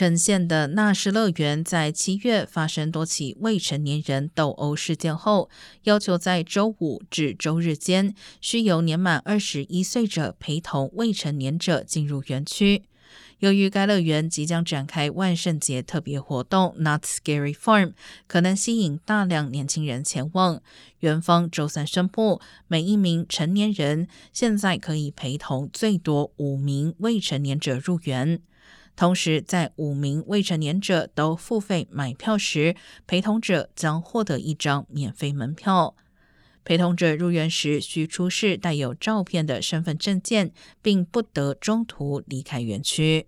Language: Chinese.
呈现的纳什乐园在七月发生多起未成年人斗殴事件后，要求在周五至周日间需由年满二十一岁者陪同未成年者进入园区。由于该乐园即将展开万圣节特别活动 Not Scary Farm，可能吸引大量年轻人前往，园方周三宣布，每一名成年人现在可以陪同最多五名未成年者入园。同时，在五名未成年者都付费买票时，陪同者将获得一张免费门票。陪同者入园时需出示带有照片的身份证件，并不得中途离开园区。